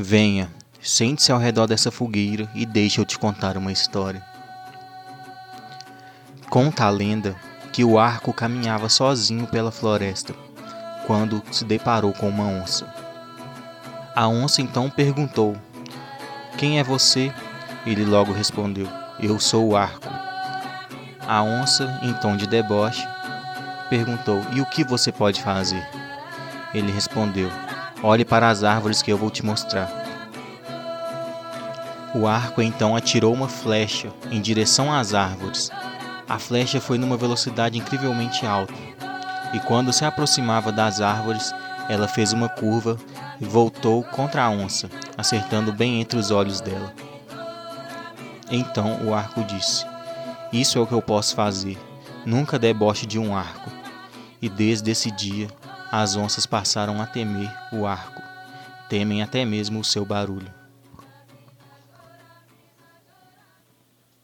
Venha, sente-se ao redor dessa fogueira e deixe eu te contar uma história. Conta a lenda que o arco caminhava sozinho pela floresta quando se deparou com uma onça. A onça então perguntou: Quem é você? Ele logo respondeu: Eu sou o arco. A onça, em tom de deboche, perguntou: E o que você pode fazer? Ele respondeu: Olhe para as árvores que eu vou te mostrar. O arco então atirou uma flecha em direção às árvores. A flecha foi numa velocidade incrivelmente alta, e quando se aproximava das árvores, ela fez uma curva e voltou contra a onça, acertando bem entre os olhos dela. Então o arco disse: Isso é o que eu posso fazer. Nunca deboche de um arco. E desde esse dia, as onças passaram a temer o arco. Temem até mesmo o seu barulho.